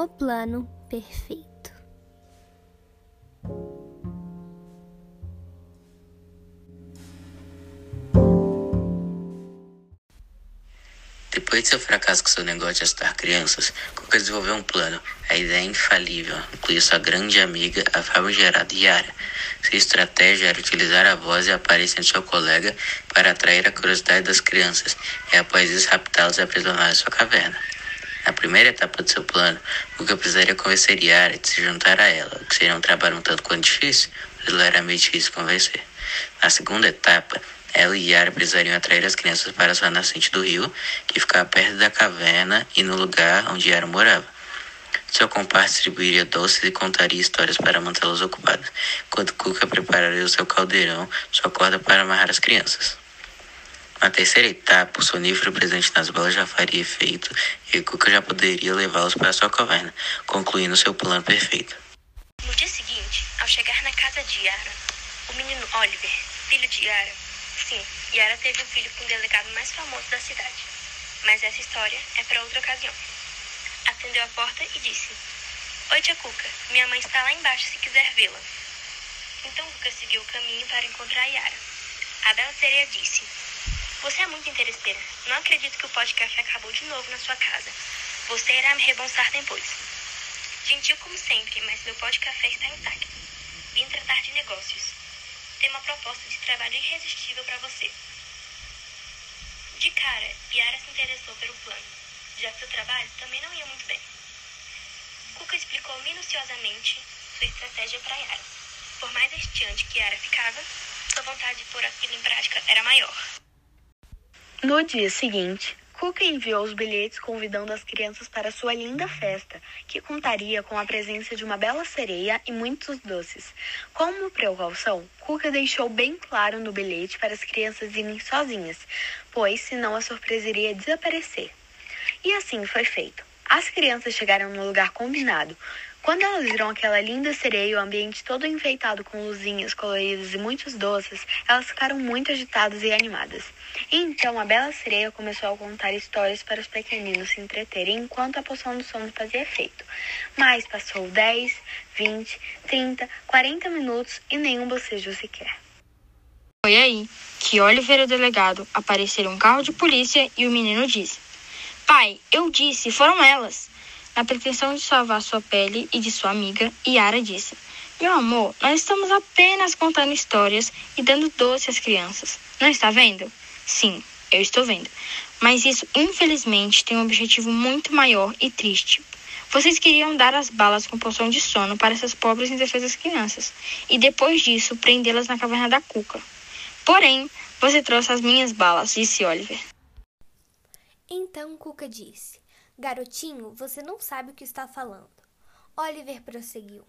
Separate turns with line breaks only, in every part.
O plano perfeito.
Depois de seu fracasso com seu negócio de assustar crianças, Cuca desenvolveu um plano. A ideia infalível incluía sua grande amiga, a famigerada Yara. Sua estratégia era utilizar a voz e a aparência de seu colega para atrair a curiosidade das crianças e, após isso, raptá-los e aprisioná-los em sua caverna. Na primeira etapa de seu plano, Cuca precisaria convencer Yara de se juntar a ela, o que seria um trabalho um tanto quanto difícil, mas ela era meio difícil convencer. Na segunda etapa, ela e Yara precisariam atrair as crianças para sua nascente do rio, que ficava perto da caverna e no lugar onde Yara morava. Seu comparsa distribuiria doces e contaria histórias para mantê-las ocupadas, enquanto Cuca prepararia o seu caldeirão, sua corda para amarrar as crianças. Na terceira etapa, o sonífero presente nas bolas já faria efeito e Cuca já poderia levá-los para sua caverna, concluindo seu plano perfeito.
No dia seguinte, ao chegar na casa de Yara, o menino Oliver, filho de Yara, sim, Yara teve um filho com o delegado mais famoso da cidade. Mas essa história é para outra ocasião. Atendeu a porta e disse: Oi, tia Cuca, minha mãe está lá embaixo se quiser vê-la. Então Cuca seguiu o caminho para encontrar Yara. A bela sereia disse: Você é muito interesseira. Não acredito que o pó de café acabou de novo na sua casa. Você irá me rebonsar depois. Gentil como sempre, mas meu pó de café está intacto. Vim tratar de negócios. Tenho uma proposta de trabalho irresistível para você. De cara, Yara se interessou pelo plano, já que seu trabalho também não ia muito bem. Cuca explicou minuciosamente sua estratégia para Yara. Por mais hasteante que Yara ficava, sua vontade de pôr aquilo em prática era maior.
No dia seguinte, Cuca enviou os bilhetes convidando as crianças para sua linda festa, que contaria com a presença de uma bela sereia e muitos doces. Como precaução, Cuca deixou bem claro no bilhete para as crianças irem sozinhas, pois senão a surpresa iria desaparecer. E assim foi feito. As crianças chegaram no lugar combinado, quando elas viram aquela linda sereia e o ambiente todo enfeitado com luzinhas coloridas e muitos doces, elas ficaram muito agitadas e animadas. Então a bela sereia começou a contar histórias para os pequeninos se entreterem enquanto a poção do sono fazia efeito. Mas passou 10, 20, 30, 40 minutos e nenhum bocejo sequer.
Foi aí que Oliver, o delegado, apareceram um carro de polícia e o menino disse: Pai, eu disse, foram elas. Na pretensão de salvar sua pele e de sua amiga, Yara disse: Meu amor, nós estamos apenas contando histórias e dando doce às crianças. Não está vendo? Sim, eu estou vendo. Mas isso, infelizmente, tem um objetivo muito maior e triste. Vocês queriam dar as balas com poção de sono para essas pobres e indefesas crianças, e depois disso prendê-las na caverna da cuca. Porém, você trouxe as minhas balas, disse Oliver.
Então Cuca disse: Garotinho, você não sabe o que está falando. Oliver prosseguiu.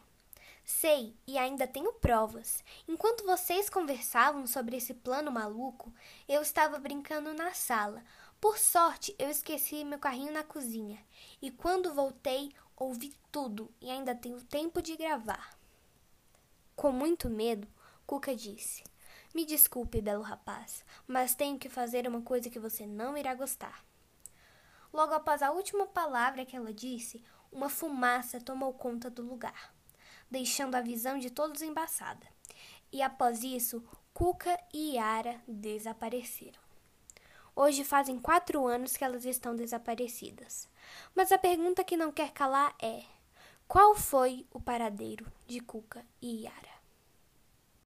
Sei e ainda tenho provas. Enquanto vocês conversavam sobre esse plano maluco, eu estava brincando na sala. Por sorte, eu esqueci meu carrinho na cozinha. E quando voltei, ouvi tudo e ainda tenho tempo de gravar. Com muito medo, Cuca disse: Me desculpe, belo rapaz, mas tenho que fazer uma coisa que você não irá gostar. Logo após a última palavra que ela disse, uma fumaça tomou conta do lugar, deixando a visão de todos embaçada. E após isso, Cuca e Yara desapareceram. Hoje fazem quatro anos que elas estão desaparecidas. Mas a pergunta que não quer calar é: qual foi o paradeiro de Cuca e Yara?